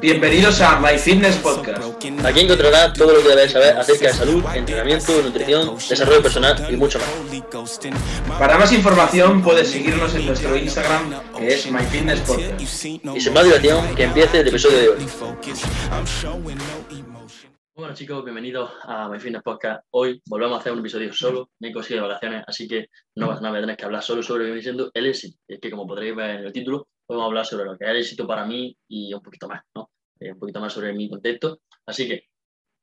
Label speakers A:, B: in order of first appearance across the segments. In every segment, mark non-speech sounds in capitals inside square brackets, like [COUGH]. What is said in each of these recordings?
A: Bienvenidos a My Fitness Podcast.
B: Aquí encontrarás todo lo que debes saber acerca de salud, entrenamiento, nutrición, desarrollo personal y mucho más.
A: Para más información puedes seguirnos en nuestro Instagram que es My Fitness Podcast.
B: Y sin más dilación, que empiece el episodio de hoy. Bueno chicos, bienvenidos a My Fitness Podcast. Hoy volvemos a hacer un episodio solo, me he conseguido vacaciones, así que no vas a nada, tener que hablar solo sobre lo que viene siendo el éxito. Es que como podréis ver en el título, podemos hablar sobre lo que es éxito para mí y un poquito más, ¿no? Eh, un poquito más sobre mi contexto. Así que,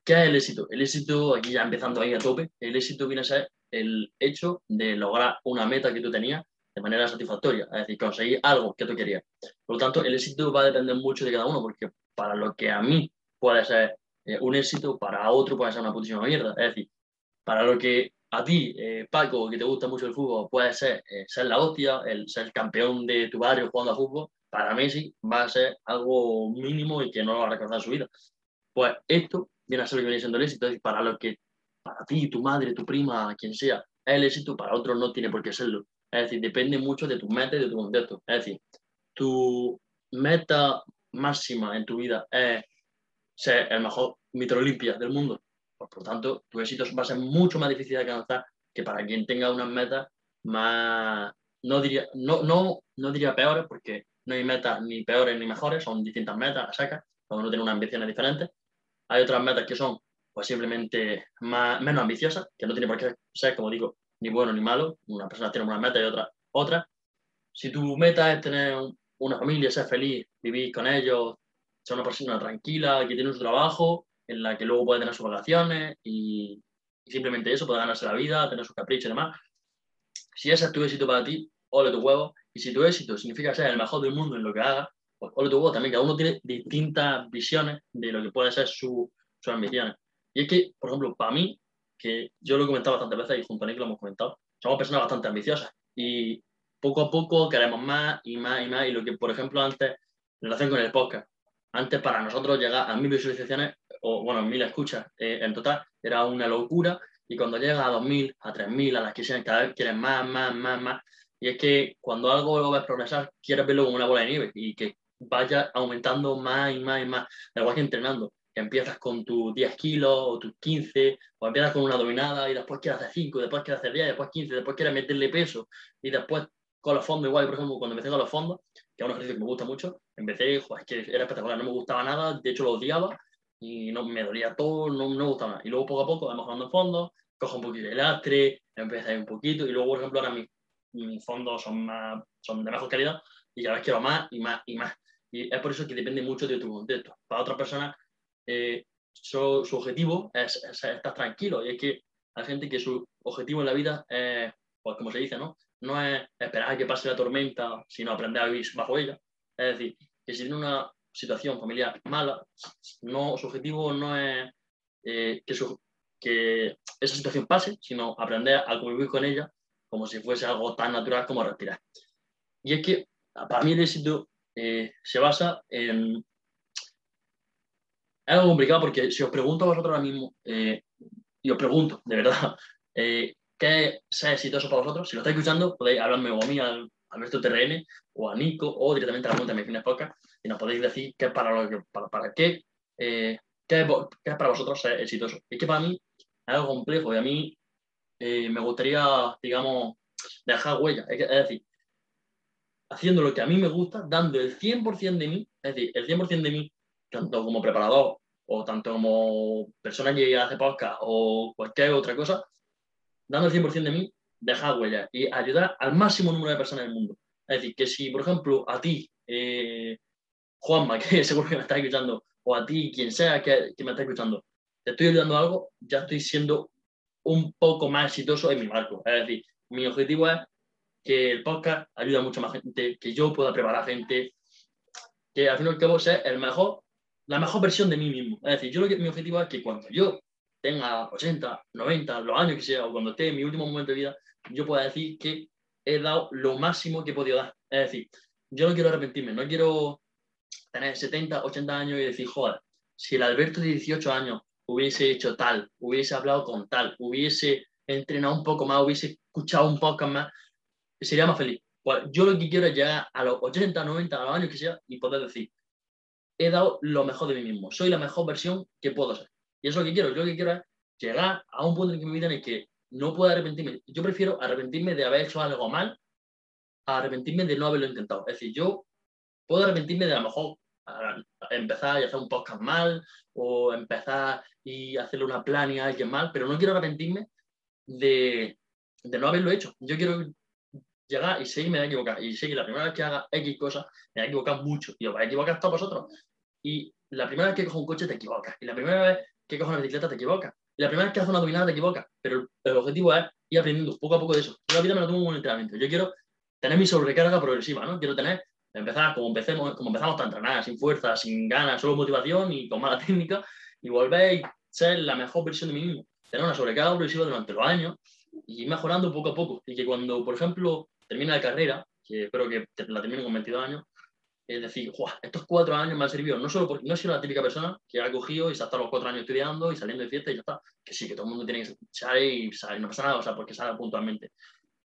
B: ¿qué es el éxito? El éxito, aquí ya empezando ahí a tope, el éxito viene a ser el hecho de lograr una meta que tú tenías de manera satisfactoria, es decir, conseguir algo que tú querías. Por lo tanto, el éxito va a depender mucho de cada uno, porque para lo que a mí puede ser eh, un éxito, para otro puede ser una putísima mierda. Es decir, para lo que a ti, eh, Paco, que te gusta mucho el fútbol, puede ser eh, ser la hostia, el ser campeón de tu barrio jugando a fútbol, para Messi va a ser algo mínimo y que no lo va a recordar en su vida. Pues esto viene a ser lo que viene siendo el éxito. Es decir, para lo que para ti, tu madre, tu prima, quien sea, es el éxito, para otros no tiene por qué serlo. Es decir, depende mucho de tus metas y de tu contexto. Es decir, tu meta máxima en tu vida es ser el mejor mitro Olimpia del mundo pues, por tanto, tu éxito va a ser mucho más difícil de alcanzar que para quien tenga unas metas más, no diría, no, no, no diría peores, porque no hay metas ni peores ni mejores, son distintas metas, las sacas, cada uno tiene unas ambiciones diferentes. Hay otras metas que son pues simplemente más, menos ambiciosas, que no tiene por qué ser, como digo, ni bueno ni malo. Una persona tiene una meta y otra otra. Si tu meta es tener una familia, ser feliz, vivir con ellos, ser una persona tranquila, que tiene su trabajo, en la que luego puede tener sus vacaciones y, simplemente eso, puede ganarse la vida, tener sus caprichos y demás. Si ese es tu éxito para ti, ole tu huevo. Y si tu éxito significa ser el mejor del mundo en lo que haga, pues ole tu huevo también. Cada uno tiene distintas visiones de lo que puede ser su, sus ambiciones. Y es que, por ejemplo, para mí, que yo lo he comentado bastantes veces y junto a Nick lo hemos comentado, somos personas bastante ambiciosas y poco a poco queremos más y más y más. Y lo que, por ejemplo, antes, en relación con el podcast, antes para nosotros llegar a mil visualizaciones o bueno, mil escuchas eh, en total, era una locura. Y cuando llega a 2.000, a 3.000, a las que sean, cada vez quieren más, más, más, más. Y es que cuando algo lo ves progresar, quieres verlo como una bola de nieve y que vaya aumentando más y más y más. Da igual que entrenando, que empiezas con tus 10 kilos o tus 15, o empiezas con una dominada y después quieres hacer 5, después quieres hacer 10, después 15, después quieres meterle peso y después con los fondos, igual, por ejemplo, cuando empecé con los fondos, que es un ejercicio que me gusta mucho, empecé, joder, es que era espectacular, no me gustaba nada, de hecho lo odiaba, y no, me dolía todo, no, no me gustaba nada. Y luego poco a poco vamos jugando fondo, cojo un poquito de lastre, empiezo a un poquito, y luego, por ejemplo, ahora mis, fondos son, son de mejor calidad y cada vez quiero más y más y más. Y es por eso que depende mucho de tu contexto. Para otras personas, eh, su, objetivo es, estar tranquilo. Y es que hay gente que su objetivo en la vida es, pues como se dice, ¿no? No es esperar a que pase la tormenta, sino aprender a vivir bajo ella. Es decir, que si tiene una, situación familiar mala, no, su objetivo no es eh, que, que esa situación pase, sino aprender a convivir con ella como si fuese algo tan natural como respirar. Y es que para mí el éxito eh, se basa en... Es algo complicado porque si os pregunto a vosotros ahora mismo, eh, y os pregunto, de verdad, ¿qué [LAUGHS] es ser exitoso para vosotros? Si lo estáis escuchando, podéis hablarme o a mí, al, Alberto TRN, o a Nico, o directamente a la cuenta de Fines Podcast, y nos podéis decir qué para, que, para, para qué, eh, qué, es para vosotros ser exitoso. Y es que para mí es algo complejo y a mí eh, me gustaría, digamos, dejar huella. Es, decir, haciendo lo que a mí me gusta, dando el 100% de mí, es decir, el 100% de mí, tanto como preparador o tanto como persona que hace podcast o cualquier otra cosa, dando el 100% de mí, dejar huella y ayudar al máximo número de personas del mundo. Es decir, que si, por ejemplo, a ti, eh, Juanma, [LAUGHS] que seguro que me está escuchando, o a ti, quien sea que, me está escuchando, te estoy ayudando a algo, ya estoy siendo un poco más exitoso en mi marco. Es decir, mi objetivo es que el podcast ayude a mucha más gente, que yo pueda preparar gente, que al final y al cabo sea el mejor, la mejor versión de mí mismo. Es decir, yo lo que mi objetivo es que cuando yo tenga 80, 90, los años que sea, o cuando esté en mi último momento de vida, yo pueda decir que he dado lo máximo que he podido dar. Es decir, yo no quiero arrepentirme, no quiero tener 70, 80 años y decir, joder, si el Alberto de 18 años hubiese hecho tal, hubiese hablado con tal, hubiese entrenado un poco más, hubiese escuchado un poco más, sería más feliz. Pues yo lo que quiero es llegar a los 80, 90, a los años que sea y poder decir, he dado lo mejor de mí mismo. Soy la mejor versión que puedo ser. Y eso es lo que quiero. Yo lo que quiero es llegar a un punto en mi vida en el que no pueda arrepentirme. Yo prefiero arrepentirme de haber hecho algo mal a arrepentirme de no haberlo intentado. Es decir, yo puedo arrepentirme de a lo mejor empezar y hacer un podcast mal o empezar y hacerle una plan a alguien mal, pero no quiero arrepentirme de, de no haberlo hecho. Yo quiero llegar y voy a equivocar. Y sé que la primera vez que haga X cosas, me voy a mucho. Y os vais a equivocar todos vosotros. Y la primera vez que cojo un coche te equivocas. Y la primera vez que cojo una bicicleta te equivocas. Y la primera vez que haces una dominada te equivocas. Pero el, objetivo es ir aprendiendo poco a poco de eso. Yo la vida me lo tomo como un entrenamiento. Yo quiero tener mi sobrecarga progresiva, ¿no? Quiero tener, empezar como, empecemos, como empezamos a entrenar, sin fuerza, sin ganas, solo motivación y con mala [LAUGHS] técnica, y volver a ser la mejor versión de mí mismo. Tener una sobrecarga progresiva durante los años y ir mejorando poco a poco. Y que cuando, por ejemplo, termina la carrera, que espero que la termine con 22 años, es decir, estos cuatro años me han servido, no solo porque no sido la típica persona que ha cogido y se ha estado los cuatro años estudiando y saliendo de fiesta y ya está, que sí, que todo el mundo tiene que salir y salir, no pasa nada, o sea, porque sale puntualmente.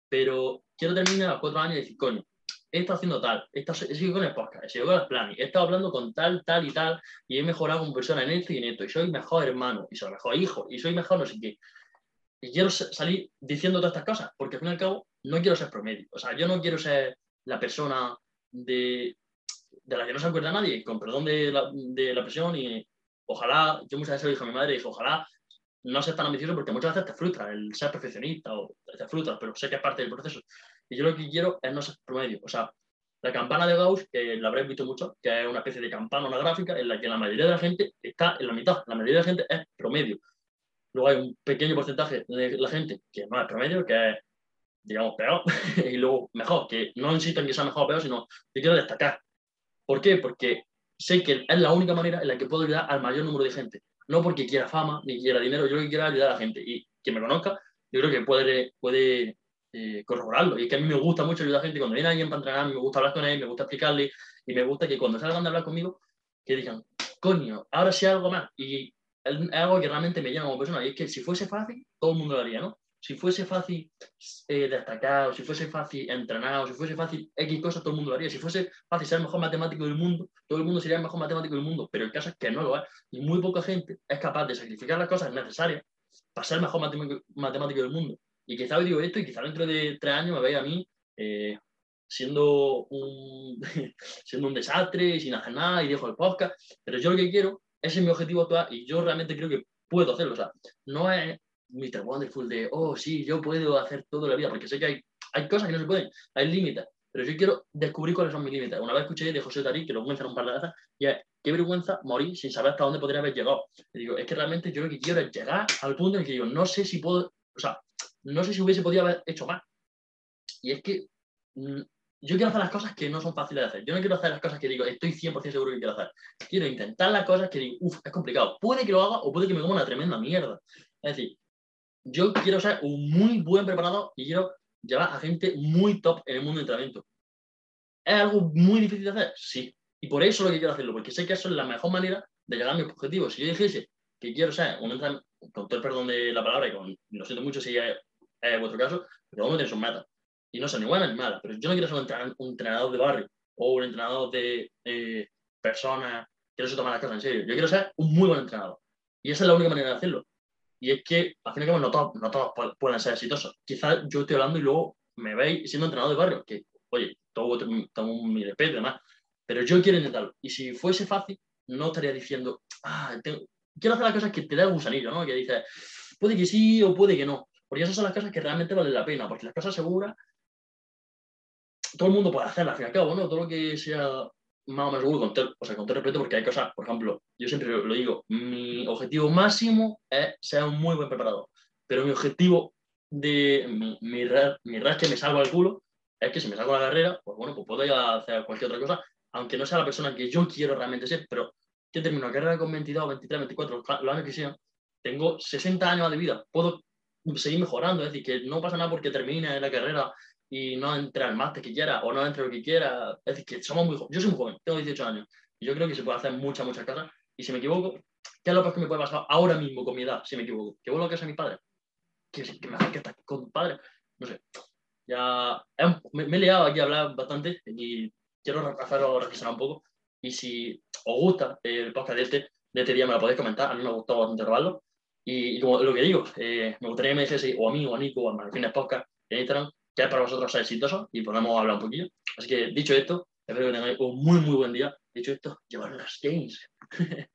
B: Pero quiero terminar los cuatro años y decir, coño, he estado haciendo tal, he, estado, he seguido con el podcast, he seguido con las planes, he estado hablando con tal, tal y tal, y he mejorado como persona en esto y en esto, y soy mejor hermano, y soy mejor hijo, y soy mejor no sé qué. Y quiero salir diciendo todas estas cosas, porque al fin y al cabo no quiero ser promedio. O sea, yo no quiero ser la persona de, de la que no se acuerda nadie, con perdón de la, de la presión, y ojalá, yo muchas veces lo dije a mi madre, dije, ojalá no seas tan ambicioso porque muchas veces te frustra el ser perfeccionista o te frustra, pero sé que es parte del proceso. Y yo lo que quiero es no ser promedio. O sea, la campana de Gauss, que la habréis visto mucho, que es una especie de campana, una gráfica, en la que la mayoría de la gente está en la mitad. La mayoría de la gente es promedio. Luego hay un pequeño porcentaje de la gente que no es promedio, que es, digamos, peor, [LAUGHS] y luego mejor, que no insisto en que sea mejor o peor, sino que quiero destacar. ¿Por qué? Porque sé que es la única manera en la que puedo ayudar al mayor número de gente. No porque quiera fama ni quiera dinero, yo quiero ayudar a la gente. Y quien me conozca, yo creo que puede, eh, corroborarlo. Y es que a mí me gusta mucho ayudar a la gente. Cuando viene alguien para entrenar, me gusta hablar con él, me gusta explicarle, y me gusta que cuando salgan de hablar conmigo, que digan, coño, ahora sí algo más. Y es algo que realmente me llama como persona. Y es que si fuese fácil, todo el mundo lo haría, ¿no? Si fuese fácil eh, destacar, o si fuese fácil entrenar, o si fuese fácil X cosas, todo el mundo lo haría. Si fuese fácil ser el mejor matemático del mundo, todo el mundo sería el mejor matemático del mundo. Pero el caso es que no lo es. Y muy poca gente es capaz de sacrificar las cosas necesarias para ser el mejor matemático, del mundo. Y quizá hoy digo esto y quizá dentro de tres años me veis a mí eh, siendo, un, [LAUGHS] siendo un desastre, sin hacer nada y dejo el podcast. Pero yo lo que quiero ese es mi objetivo actual y yo realmente creo que puedo hacerlo. O sea, no es Mr. Wonderful de, oh, sí, yo puedo hacer todo la vida, porque sé que hay, hay cosas que no se pueden, hay límites. Pero yo quiero descubrir cuáles son mis límites. Una vez escuché de José Tarí, que lo mencionó un par de veces, y es, qué vergüenza morir sin saber hasta dónde podría haber llegado. Digo, es que realmente yo lo que quiero es llegar al punto en que digo, no sé si puedo, o sea, no sé si hubiese podido haber hecho más. Y es que mm, yo quiero hacer las cosas que no son fáciles de hacer. Yo no quiero hacer las cosas que digo, estoy 100% seguro que quiero hacer. Quiero intentar las cosas que digo, uff, es complicado. Puede que lo haga o puede que me coma una tremenda mierda. Es decir, yo quiero ser un muy buen preparado y quiero llevar a gente muy top en el mundo del entrenamiento. ¿Es algo muy difícil de hacer? Sí. Y por eso lo que quiero hacerlo, porque sé que eso es la mejor manera de llegar a mis objetivos. Si yo dijese que quiero ser un entrenador, con perdón de la palabra, y con, lo siento mucho si es, es vuestro caso, pero uno tiene sus metas y no son ni buenas ni malas, pero yo no quiero ser un entrenador de barrio o un entrenador de eh, personas que no se toman las cosas en serio. Yo quiero ser un muy buen entrenador. Y esa es la única manera de hacerlo. Y es que, al fin y al cabo, no todos, no todos pueden ser exitosos. Quizás yo estoy hablando y luego me veis siendo entrenador de barrio, que, oye, todo, tengo mi respeto y demás, pero yo quiero intentarlo. Y si fuese fácil, no estaría diciendo, ah, quiero hacer las cosas que te da el gusanillo, ¿no? Que dices, puede que sí o puede que no. Porque esas son las cosas que realmente valen la pena, porque las cosas seguras todo el mundo puede hacerla, al fin y al cabo, ¿no? Todo lo que sea más o menos seguro, con todo, o sea, con todo respeto, porque hay cosas, por ejemplo, yo siempre lo, digo, mi objetivo máximo es ser un muy buen preparador, pero mi objetivo de mi, mi, mi que me salgo al culo es que si me salgo la carrera, pues bueno, pues puedo ir a hacer cualquier otra cosa, aunque no sea la persona que yo quiero realmente ser, pero que termino la carrera con 22, 23, 24, los años que sean, tengo 60 años de vida, puedo seguir mejorando, es decir, que no pasa nada porque termine la carrera y no entre al máster que quiera o no entre lo que quiera. Es decir, que somos muy jóvenes. Yo soy muy joven, tengo 18 años y yo creo que se puede hacer muchas, muchas cosas. Y si me equivoco, ¿qué es lo que me puede pasar ahora mismo con mi edad si me equivoco? ¿Que vuelvo a casa de mis padres? ¿Que, que me que estar con mis padres? No sé. Ya me, he liado aquí a hablar bastante y quiero hacerlo reflexionar un poco. Y si os gusta el podcast de este, de este día, me lo podéis comentar. A mí me gustado bastante grabarlo. Y, como lo que digo, eh, me gustaría que me dijese o a mí o a Nico o a Marfines Podcast en Instagram, que es para vosotros ser exitoso y podemos hablar un poquillo. Así que dicho esto, espero que tengáis un muy, muy buen día. Dicho esto, llevar las games. [LAUGHS]